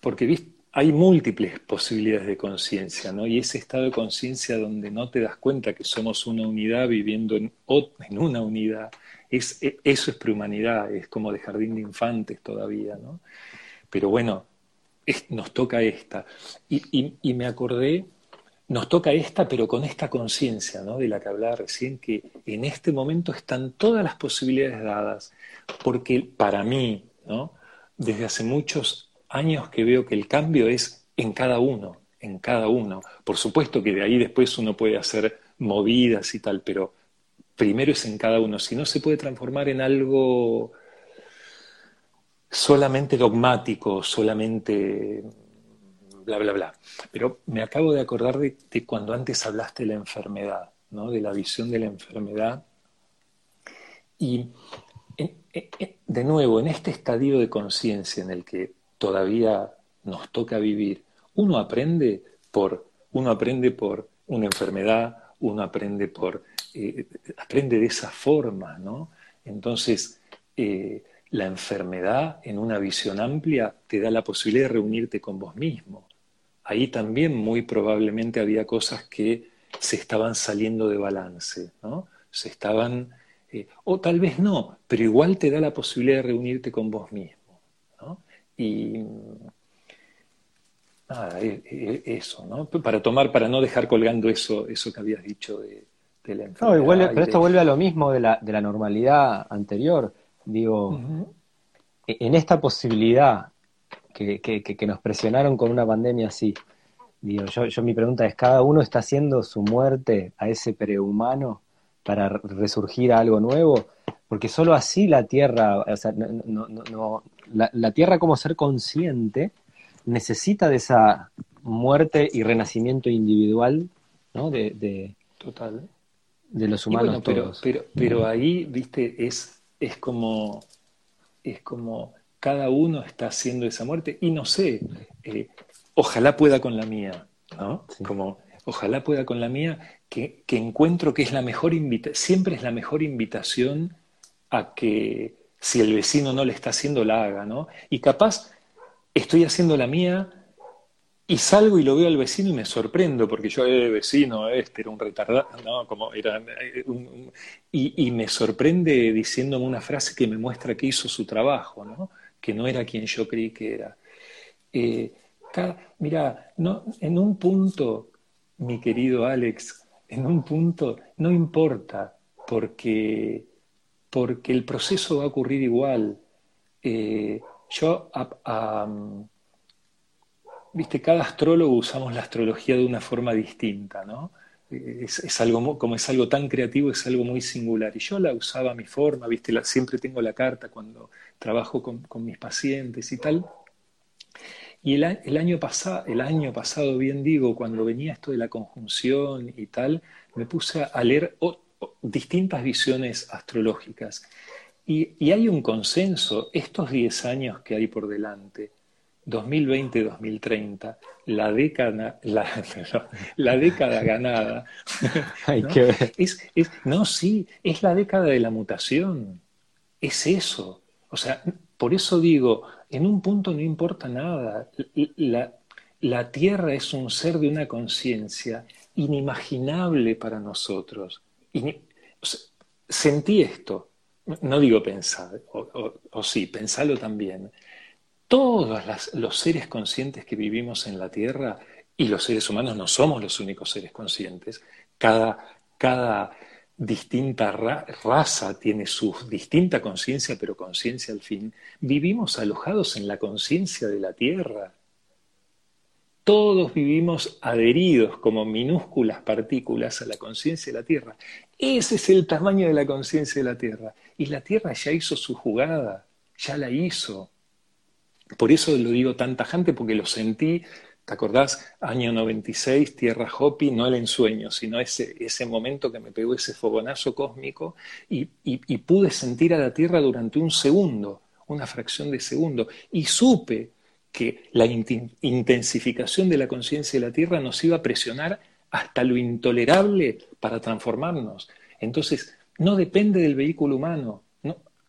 Porque ¿viste? hay múltiples posibilidades de conciencia, ¿no? Y ese estado de conciencia donde no te das cuenta que somos una unidad viviendo en, en una unidad, es, e, eso es prehumanidad, es como de jardín de infantes todavía, ¿no? Pero bueno, nos toca esta. Y, y, me acordé, nos toca esta, pero con esta conciencia, ¿no? De la que hablaba recién, que en este momento están todas las posibilidades dadas, porque para mí, ¿no? Desde hace muchos años que veo que el cambio es en cada uno, en cada uno. Por supuesto que de ahí después uno puede hacer movidas y tal, pero primero es en cada uno. Si no, se puede transformar en algo solamente dogmático, solamente bla, bla, bla. Pero me acabo de acordar de, cuando antes hablaste de la enfermedad, ¿no? de la visión de la enfermedad. Y de nuevo, en este estadio de conciencia en el que todavía nos toca vivir. Uno aprende por, uno aprende por una enfermedad, uno aprende por, eh, aprende de esa forma, ¿no? Entonces, eh, la enfermedad en una visión amplia te da la posibilidad de reunirte con vos mismo. Ahí también muy probablemente había cosas que se estaban saliendo de balance, ¿no? Se estaban, eh, o tal vez no, pero igual te da la posibilidad de reunirte con vos mismo. Y nada, e, e, eso, ¿no? Para tomar, para no dejar colgando eso, eso que habías dicho de, la enfermedad. No, pero esto vuelve a lo mismo de la, de la normalidad anterior. Digo, e, en esta posibilidad que, que, que, nos presionaron con una pandemia así, digo, yo, yo mi pregunta es, ¿cada uno está haciendo su muerte a ese prehumano para resurgir a algo nuevo? Porque solo así la Tierra, o sea, no, no, no, la, Tierra como ser consciente necesita de esa muerte y renacimiento individual, ¿no? De, Total. de los humanos. pero, pero, pero, ahí, viste, es, es como es como cada uno está haciendo esa muerte y no sé, eh, ojalá pueda con la mía, ¿no? Como ojalá pueda con la mía, que, que encuentro que es la mejor invitación, siempre es la mejor invitación a que si el vecino no le está haciendo, la haga, ¿no? Y capaz estoy haciendo la mía y salgo y lo veo al vecino y me sorprendo, porque yo, eh, vecino, este era un retardado, ¿no? Como era eh, y, me sorprende diciéndome una frase que me muestra que hizo su trabajo, ¿no? Que no era quien yo creí que era. Eh, mira, no, en un punto, mi querido Alex, en un punto, no importa, porque porque el proceso va a ocurrir igual. Eh, yo, viste, cada astrólogo usamos la astrología de una forma distinta, ¿no? Es, algo, como es algo tan creativo, es algo muy singular. Y yo la usaba a mi forma, viste, siempre tengo la carta cuando trabajo con, mis pacientes y tal. Y el, año pasado, el año pasado, bien digo, cuando venía esto de la conjunción y tal, me puse a leer distintas visiones astrológicas. Y, hay un consenso, estos 10 años que hay por delante, 2020-2030, la década, la, década ganada. ¿no? Es, no, sí, es la década de la mutación. Es eso. O sea, por eso digo, en un punto no importa nada. La, la Tierra es un ser de una conciencia inimaginable para nosotros. sentí esto, no digo pensar, o, sí, pensalo también. Todos los seres conscientes que vivimos en la Tierra, y los seres humanos no somos los únicos seres conscientes, cada, cada distinta raza tiene su distinta conciencia, pero conciencia al fin, vivimos alojados en la conciencia de la Tierra. Todos vivimos adheridos como minúsculas partículas a la conciencia de la Tierra. Ese es el tamaño de la conciencia de la Tierra. Y la Tierra ya hizo su jugada, ya la hizo. Por eso lo digo tan tajante, porque lo sentí ¿Te acordás? Año 96, Tierra Hopi, no el ensueño, sino ese, ese momento que me pegó ese fogonazo cósmico y, pude sentir a la Tierra durante un segundo, una fracción de segundo, y supe que la intensificación de la conciencia de la Tierra nos iba a presionar hasta lo intolerable para transformarnos. Entonces, no depende del vehículo humano.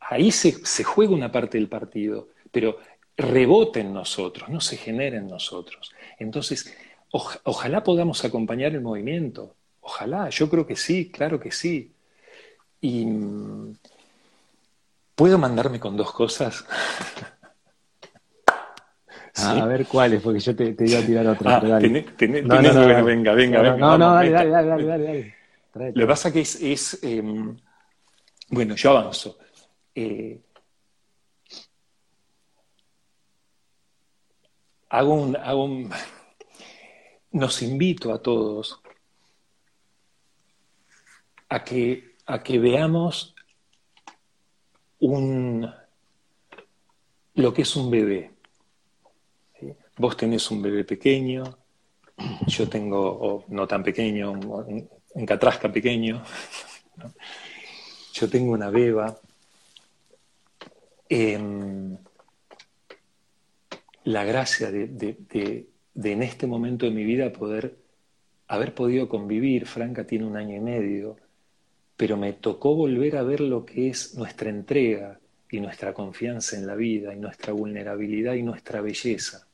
ahí se, se juega una parte del partido, pero rebota en nosotros, no se genera en nosotros. Entonces, ojalá podamos acompañar el movimiento. Ojalá, yo creo que sí, claro que sí. Y mm, puedo mandarme con dos cosas. A ver cuáles, porque yo te, iba a tirar otra. Ah, no, venga, venga, venga. No, no, dale, dale, dale, dale, Lo que pasa que es, em, bueno, yo avanzo. Eh, hago un, hago un, nos invito a todos a que, a que veamos un, lo que es un bebé. Vos tenés un bebé pequeño, yo tengo, no tan pequeño, un, catrasca pequeño, yo tengo una beba. Em, la gracia de, en este momento de mi vida poder haber podido convivir. Franca tiene un año y medio, pero me tocó volver a ver lo que es nuestra entrega y nuestra confianza en la vida y nuestra vulnerabilidad y nuestra belleza.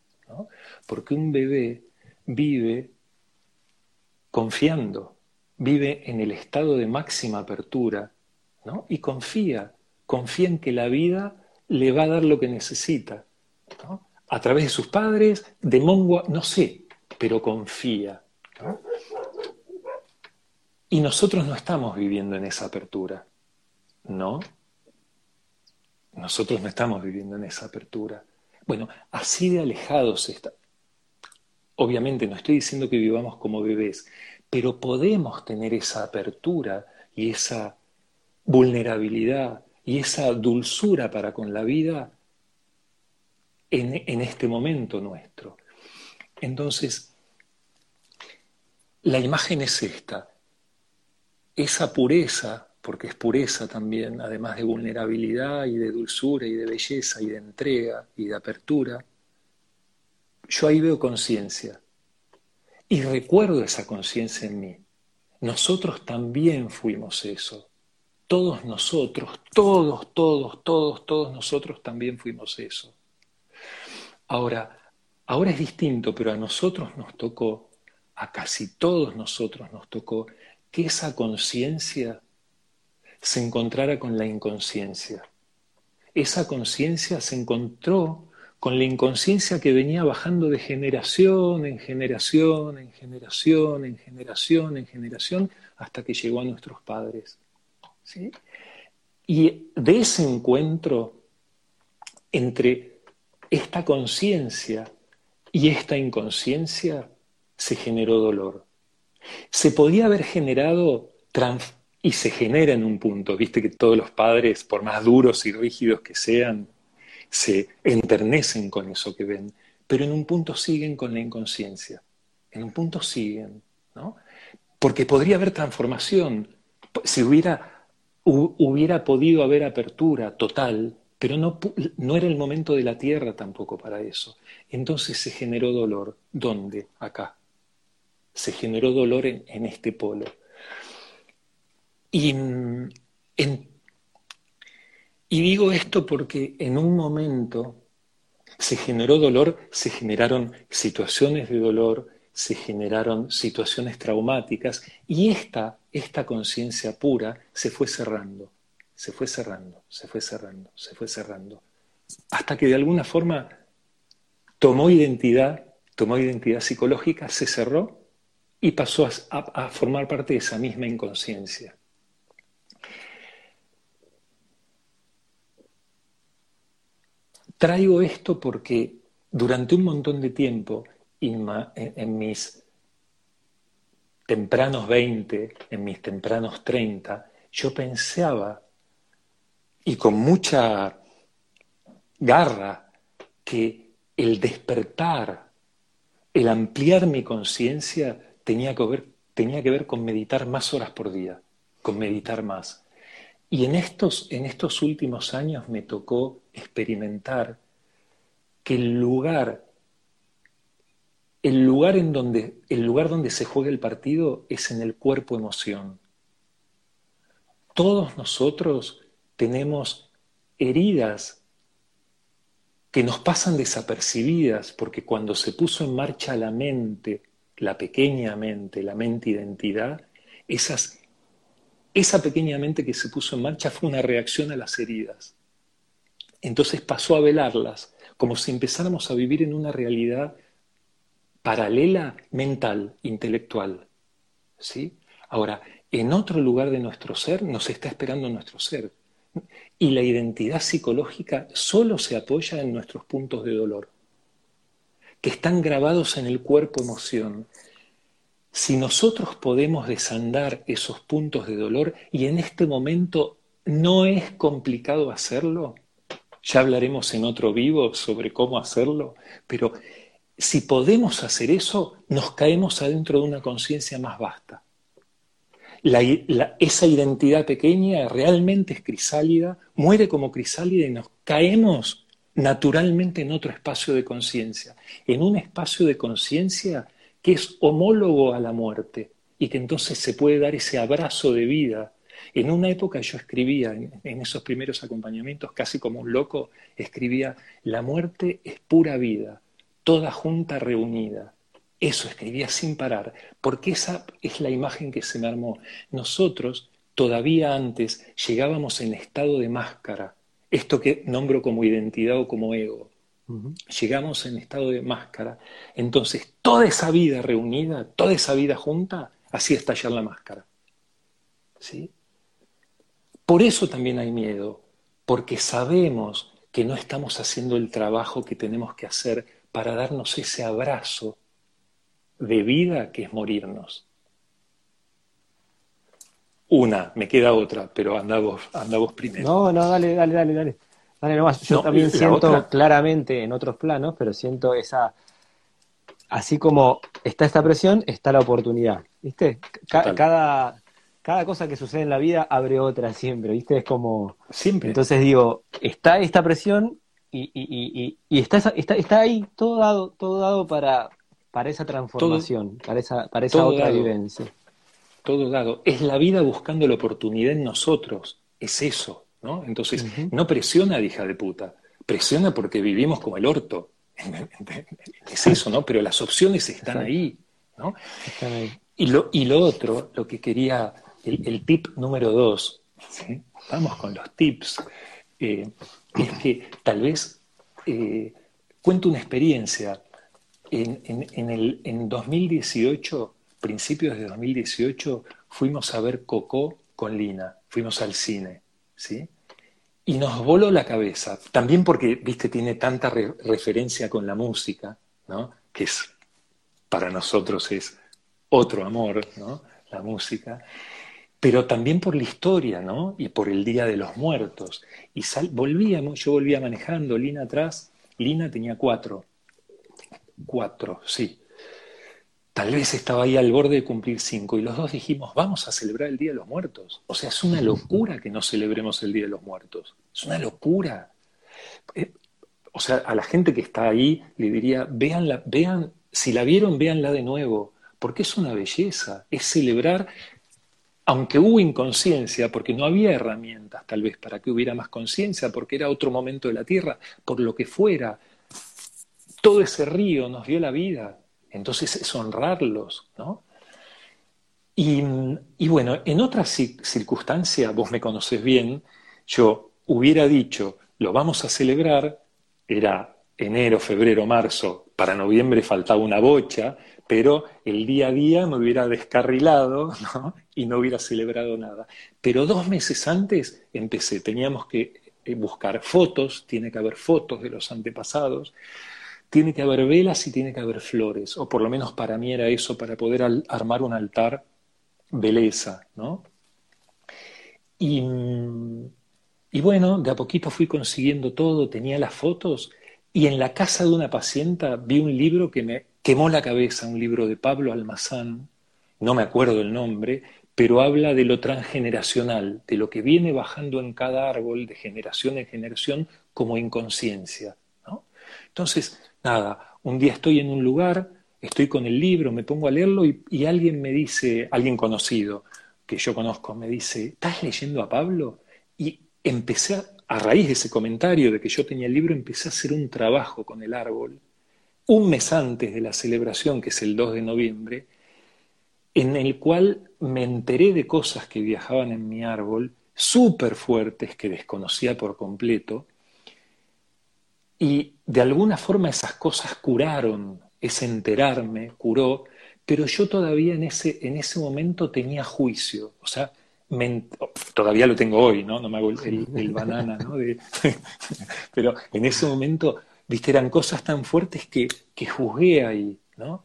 Porque un bebé vive confiando, vive en el estado de máxima apertura ¿no? y confía, confía en que la vida le va a dar lo que necesita. A través de sus padres, de Mongua, no sé, pero confía. Y nosotros no estamos viviendo en esa apertura, ¿no? Nosotros no estamos viviendo en esa apertura. Bueno, así de alejados está. Obviamente no estoy diciendo que vivamos como bebés, pero podemos tener esa apertura y esa vulnerabilidad y esa dulzura para con la vida en, este momento nuestro. Entonces, la imagen es esta, esa pureza, porque es pureza también, además de vulnerabilidad y de dulzura y de belleza y de entrega y de apertura, yo ahí veo conciencia y recuerdo esa conciencia en mí. Nosotros también fuimos eso. Todos nosotros, todos, todos, todos, todos nosotros también fuimos eso. Ahora, ahora es distinto, pero a nosotros nos tocó, a casi todos nosotros nos tocó, que esa conciencia se encontrara con la inconsciencia. Esa conciencia se encontró con la inconsciencia que venía bajando de generación en generación, en generación, en generación, en generación, hasta que llegó a nuestros padres. ¿sí? Y de ese encuentro entre esta conciencia y esta inconsciencia se generó dolor. Se podía haber generado y se genera en un punto, viste que todos los padres, por más duros y rígidos que sean, se enternecen con eso que ven, pero en un punto siguen con la inconsciencia, en un punto siguen, ¿no? Porque podría haber transformación, si hubiera, hubiera podido haber apertura total, pero no, no, era el momento de la tierra tampoco para eso. Entonces se generó dolor. ¿Dónde? Acá. Se generó dolor en, este polo. Y, y digo esto porque en un momento Se generó dolor, se generaron situaciones de dolor, se generaron situaciones traumáticas y esta, esta conciencia pura se fue cerrando, se fue cerrando, se fue cerrando, se fue cerrando, hasta que de alguna forma tomó identidad, tomó identidad psicológica, se cerró y pasó a, formar parte de esa misma inconsciencia. Traigo esto porque durante un montón de tiempo, en, mis tempranos 20, en mis tempranos 30, yo pensaba, y con mucha garra, que el despertar, el ampliar mi conciencia tenía tenía que ver con meditar más horas por día, con meditar más. Y en estos, en estos últimos años me tocó experimentar que el lugar, el lugar en donde, el lugar donde se juega el partido es en el cuerpo emoción. Todos nosotros tenemos heridas que nos pasan desapercibidas porque cuando se puso en marcha la mente, la pequeña mente, la mente identidad, esas, esa pequeña mente que se puso en marcha fue una reacción a las heridas. Entonces pasó a velarlas, como si empezáramos a vivir en una realidad paralela mental, intelectual. ¿sí? Ahora, en otro lugar de nuestro ser nos está esperando nuestro ser. Y la identidad psicológica solo se apoya en nuestros puntos de dolor que están grabados en el cuerpo emoción. Si nosotros podemos desandar esos puntos de dolor y en este momento no es complicado hacerlo, ya hablaremos en otro vivo sobre cómo hacerlo, pero si podemos hacer eso, nos caemos adentro de una conciencia más vasta. Esa identidad pequeña realmente es crisálida, muere como crisálida y nos caemos naturalmente en otro espacio de conciencia, en un espacio de conciencia que es homólogo a la muerte y que entonces se puede dar ese abrazo de vida. En una época yo escribía, en, esos primeros acompañamientos, casi como un loco, escribía, la muerte es pura vida, toda junta reunida. Eso escribía sin parar, porque esa es la imagen que se me armó. Nosotros, todavía antes, llegábamos en estado de máscara, esto que nombro como identidad o como ego. Llegamos en estado de máscara. Entonces, toda esa vida reunida, toda esa vida junta, hacía estallar la máscara. ¿Sí? Por eso también hay miedo, porque sabemos que no estamos haciendo el trabajo que tenemos que hacer para darnos ese abrazo de vida que es morirnos. Una, me queda otra, pero anda vos, primero. No, no, dale, dale, dale, dale. Dale nomás. Yo también siento claramente en otros planos, pero siento esa. Así como está esta presión, está la oportunidad. ¿Viste? cada, cada cosa que sucede en la vida abre otra siempre, ¿viste? Es como. Siempre. Entonces digo, está esta presión y, y, y, está, está, está ahí todo dado, todo dado para, para esa transformación, para esa, para esa otra vivencia todo dado. Es la vida buscando la oportunidad en nosotros. Es eso, ¿no? Entonces, no presiona, hija de puta. Presiona porque vivimos como el orto. Es eso, ¿no? Pero las opciones están ahí, ¿no? Están ahí. Y lo, y lo otro, lo que quería, el, tip número dos, vamos con los tips, eh, es que tal vez eh, cuento una experiencia. En, en, el, en 2018 principios de 2018 fuimos a ver Coco con Lina, fuimos al cine, ¿sí? Y nos voló la cabeza, también porque, viste, tiene tanta referencia con la música, ¿no? Que es, para nosotros es otro amor, ¿no? La música. Pero también por la historia, ¿no? Y por el Día de los Muertos. Y volvíamos, yo volvía manejando, Lina atrás, Lina tenía cuatro. Cuatro, sí. Tal vez estaba ahí al borde de cumplir cinco y los dos dijimos, vamos a celebrar el Día de los Muertos. O sea, es una locura que no celebremos el Día de los Muertos. Es una locura. Eh, o sea, a la gente que está ahí le diría, véanla, vean, si la vieron, véanla de nuevo, porque es una belleza, es celebrar, aunque hubo inconsciencia, porque no había herramientas tal vez para que hubiera más conciencia, porque era otro momento de la Tierra, por lo que fuera, todo ese río nos dio la vida. Entonces es honrarlos, ¿no? Y, bueno, en otras circunstancias, vos me conoces bien, yo hubiera dicho, lo vamos a celebrar, era enero, febrero, marzo, para noviembre faltaba una bocha, pero el día a día me hubiera descarrilado y no hubiera celebrado nada. Pero dos meses antes empecé, teníamos que eh, buscar fotos, tiene que haber fotos de los antepasados, tiene que haber velas y tiene que haber flores, o por lo menos para mí era eso, para poder armar un altar beleza, ¿no? Y, y bueno, de a poquito fui consiguiendo todo, tenía las fotos, y en la casa de una pacienta vi un libro que me quemó la cabeza, un libro de Pablo Almazán, no me acuerdo el nombre, pero habla de lo transgeneracional, de lo que viene bajando en cada árbol de generación en generación como inconsciencia. Entonces, nada, un día estoy en un lugar, estoy con el libro, me pongo a leerlo y, alguien me dice, alguien conocido que yo conozco, me dice, ¿estás leyendo a Pablo? Y empecé, a, raíz de ese comentario de que yo tenía el libro, empecé a hacer un trabajo con el árbol, un mes antes de la celebración, que es el 2 de noviembre, en el cual me enteré de cosas que viajaban en mi árbol, súper fuertes, que desconocía por completo, y de alguna forma esas cosas curaron, ese enterarme curó, pero yo todavía en ese, en ese momento tenía juicio, o sea, todavía lo tengo hoy, ¿no? No me hago el, banana, ¿no? pero en ese momento, viste, eran cosas tan fuertes que, que juzgué ahí, ¿no?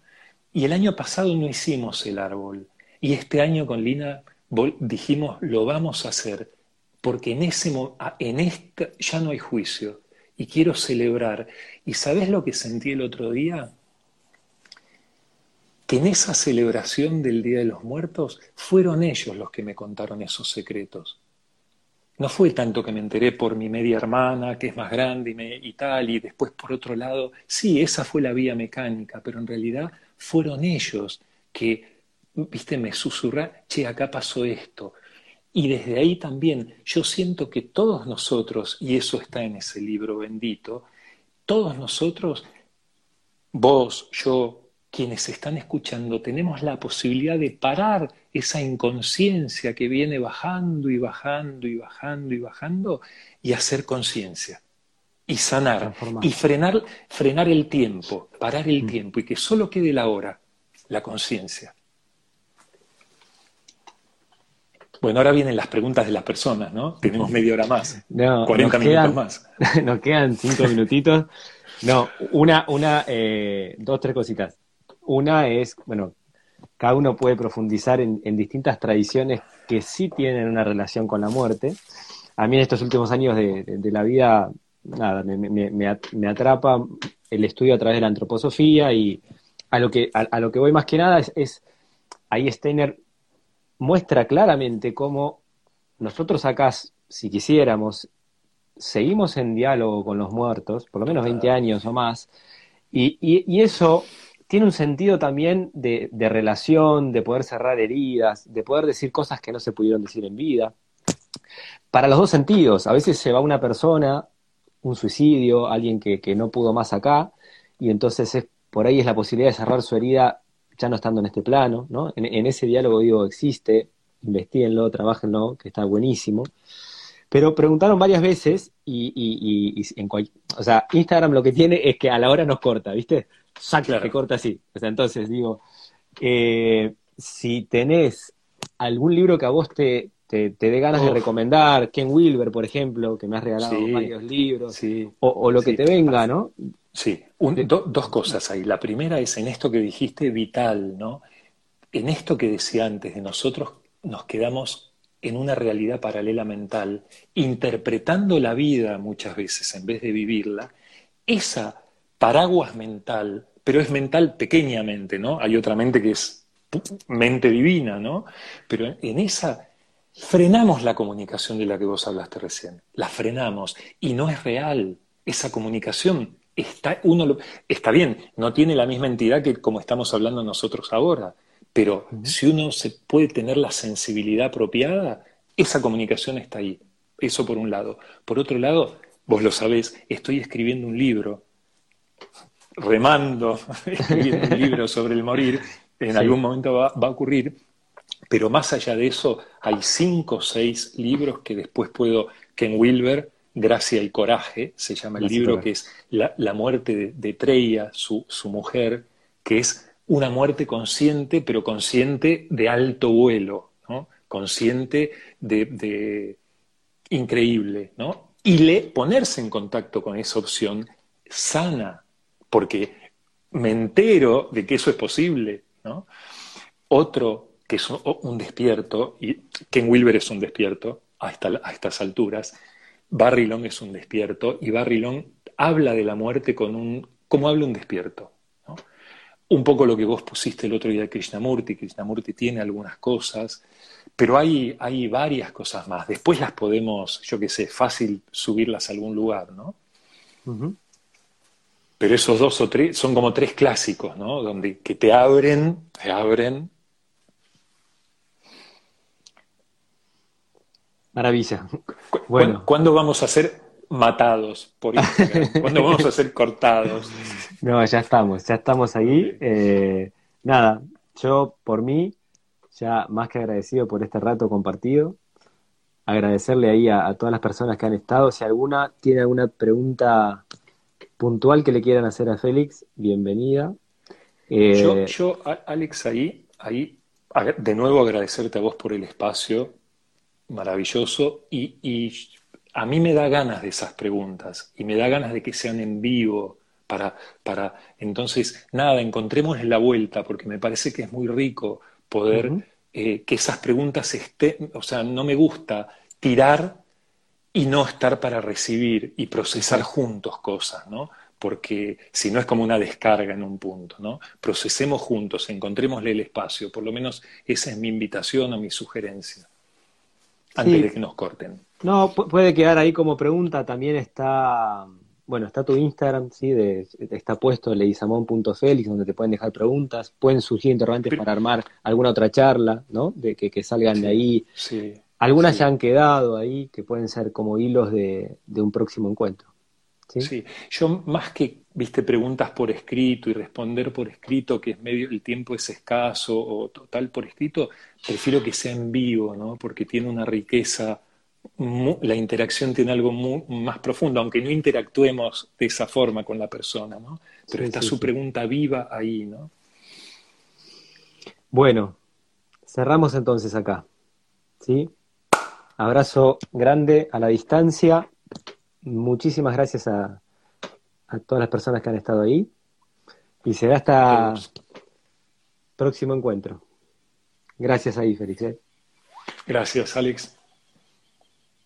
Y el año pasado no hicimos el árbol. Y este año con Lina dijimos, lo vamos a hacer, porque en, ese, en ya no hay juicio y quiero celebrar. ¿Y sabes lo que sentí el otro día? Que en esa celebración del Día de los Muertos fueron ellos los que me contaron esos secretos. No fue tanto que me enteré por mi media hermana, que es más grande y, y tal, y después por otro lado, sí, esa fue la vía mecánica, pero en realidad fueron ellos que, viste, me susurran, che, acá pasó esto. Y desde ahí también yo siento que todos nosotros, y eso está en ese libro bendito, todos nosotros, vos, yo, quienes están escuchando, tenemos la posibilidad de parar esa inconsciencia que viene bajando y bajando y bajando y bajando y hacer conciencia y sanar y frenar, frenar el tiempo, parar el mm. tiempo y que solo quede la hora, la conciencia. Bueno, ahora vienen las preguntas de las personas, ¿no? Tenemos media hora más, 40 minutos más. Nos quedan cinco minutitos. No, una, una, eh, dos, tres cositas. Una es, bueno, cada uno puede profundizar en, distintas tradiciones que sí tienen una relación con la muerte. A mí en estos últimos años de la vida nada, me, me, me, atrapa el estudio a través de la antroposofía y a lo que, a, lo que voy más que nada es, es, ahí Steiner muestra claramente cómo nosotros acá, si quisiéramos, seguimos en diálogo con los muertos, por lo menos 20 años o más, y, y, eso tiene un sentido también de, de, relación, de poder cerrar heridas, de poder decir cosas que no se pudieron decir en vida. Para los dos sentidos, a veces se va una persona un suicidio, alguien que, que, no pudo más acá, y entonces es, por ahí es la posibilidad de cerrar su herida ya no estando en este plano, ¿no? En, ese diálogo digo, existe, investiguenlo, trabajenlo, que está buenísimo. Pero preguntaron varias veces y, y, y, en o sea, Instagram lo que tiene es que a la hora nos corta, ¿viste? Saca, que corta así. O sea, entonces digo, eh, si tenés algún libro que a vos te, te, dé ganas de recomendar, Ken Wilber, por ejemplo, que me has regalado varios libros, o, lo que te venga, ¿no? Sí, dos cosas ahí. La primera es en esto que dijiste vital, ¿no? En esto que decía antes, de nosotros nos quedamos en una realidad paralela mental, interpretando la vida muchas veces en vez de vivirla, esa paraguas mental, pero es mental pequeñamente, ¿no? Hay otra mente que es mente divina, ¿no? Pero en esa frenamos la comunicación de la que vos hablaste recién, la frenamos y no es real. Esa comunicación está, uno está bien, no tiene la misma entidad que como estamos hablando nosotros ahora, pero si uno se puede tener la sensibilidad apropiada, esa comunicación está ahí. Eso por un lado. Por otro lado, vos lo sabés, estoy escribiendo un libro remando, escribiendo un libro sobre el morir, en algún momento va, a ocurrir, pero más allá de eso, hay cinco o seis libros que después puedo, Ken Wilber, Gracia y Coraje, se llama el libro, que es la, muerte de, de Treya, su, su, mujer, que es una muerte consciente, pero consciente de alto vuelo, ¿no? consciente de, de increíble, ¿no? Y le, ponerse en contacto con esa opción sana, porque me entero de que eso es posible, ¿no? Otro que es un, despierto, y Ken Wilber es un despierto a, a estas alturas, Barry Long es un despierto, y Barry Long habla de la muerte con un, como habla un despierto. ¿no? Un poco lo que vos pusiste el otro día de Krishnamurti, Krishnamurti tiene algunas cosas, pero hay, hay varias cosas más. Después las podemos, yo qué sé, fácil subirlas a algún lugar, ¿no? Pero esos dos o tres son como tres clásicos, ¿no? Donde que te abren, te abren. Maravilla. Bueno. ¿Cuándo vamos a ser matados por Instagram? ¿Cuándo vamos a ser cortados? No, ya estamos, ya estamos ahí. Eh, nada, yo por mí, ya más que agradecido por este rato compartido. Agradecerle ahí a todas las personas que han estado. Si alguna tiene alguna pregunta puntual que le quieran hacer a Félix, bienvenida. Eh, yo, Alex, ahí, ahí, de nuevo agradecerte a vos por el espacio maravilloso y, a mí me da ganas de esas preguntas y me da ganas de que sean en vivo para, para entonces, nada, encontremos la vuelta porque me parece que es muy rico poder eh, que esas preguntas estén, o sea, no me gusta tirar y no estar para recibir y procesar juntos cosas, ¿no? Porque si no es como una descarga en un punto, ¿no? Procesemos juntos, encontrémosle el espacio, por lo menos esa es mi invitación o mi sugerencia, antes de que nos corten. No, puede quedar ahí como pregunta, también está, bueno, está tu Instagram, ¿sí? De, está puesto leisamón.felix, donde te pueden dejar preguntas, pueden surgir interrogantes para armar alguna otra charla, ¿no? De que, que salgan de ahí. Sí. Algunas ya han quedado ahí que pueden ser como hilos de, un próximo encuentro. ¿Sí? yo más que, viste, preguntas por escrito y responder por escrito, que es medio, el tiempo es escaso o total por escrito, prefiero que sea en vivo, ¿no? Porque tiene una riqueza, la interacción tiene algo más profundo, aunque no interactuemos de esa forma con la persona, ¿no? Pero está su pregunta viva ahí, ¿no? Bueno, cerramos entonces acá, ¿sí? Abrazo grande a la distancia. Muchísimas gracias a, todas las personas que han estado ahí. Y será hasta próximo encuentro. Gracias ahí, Félix. ¿eh? Gracias, Alex.